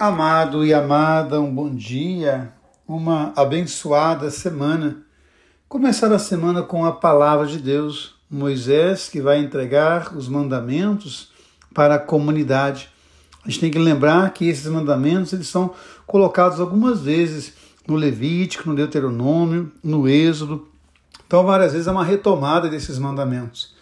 Amado e amada, um bom dia, uma abençoada semana. Começar a semana com a palavra de Deus, Moisés que vai entregar os mandamentos para a comunidade. A gente tem que lembrar que esses mandamentos eles são colocados algumas vezes no Levítico, no Deuteronômio, no Êxodo. Então, várias vezes é uma retomada desses mandamentos.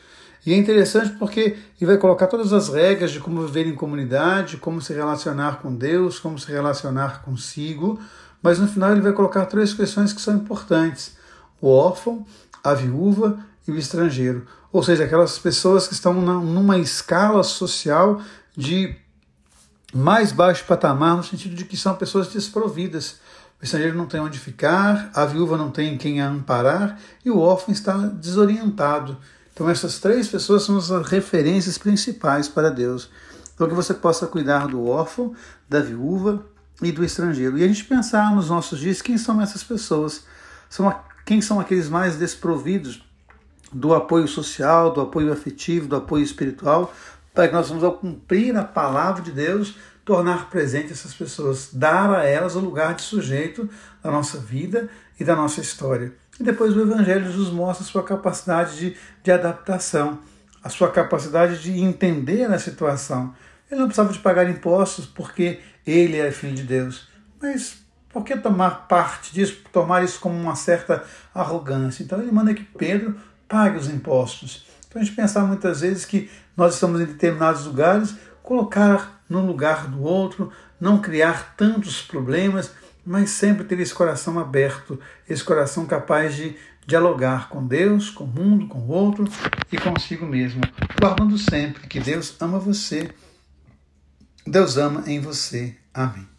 E é interessante porque ele vai colocar todas as regras de como viver em comunidade, como se relacionar com Deus, como se relacionar consigo, mas no final ele vai colocar três questões que são importantes: o órfão, a viúva e o estrangeiro. Ou seja, aquelas pessoas que estão numa escala social de mais baixo patamar, no sentido de que são pessoas desprovidas. O estrangeiro não tem onde ficar, a viúva não tem quem a amparar e o órfão está desorientado. Então, essas três pessoas são as referências principais para Deus. Então, que você possa cuidar do órfão, da viúva e do estrangeiro. E a gente pensar nos nossos dias quem são essas pessoas. São, quem são aqueles mais desprovidos do apoio social, do apoio afetivo, do apoio espiritual, para que nós vamos, ao cumprir a palavra de Deus, tornar presente essas pessoas, dar a elas o lugar de sujeito da nossa vida e da nossa história. E depois o Evangelho nos mostra sua capacidade de, de adaptação, a sua capacidade de entender a situação. Ele não precisava de pagar impostos porque ele é filho de Deus. Mas por que tomar parte disso, tomar isso como uma certa arrogância? Então ele manda que Pedro pague os impostos. Então a gente pensar muitas vezes que nós estamos em determinados lugares, colocar no lugar do outro, não criar tantos problemas, mas sempre ter esse coração aberto, esse coração capaz de dialogar com Deus, com o mundo, com o outro e consigo mesmo, guardando sempre que Deus ama você, Deus ama em você. Amém.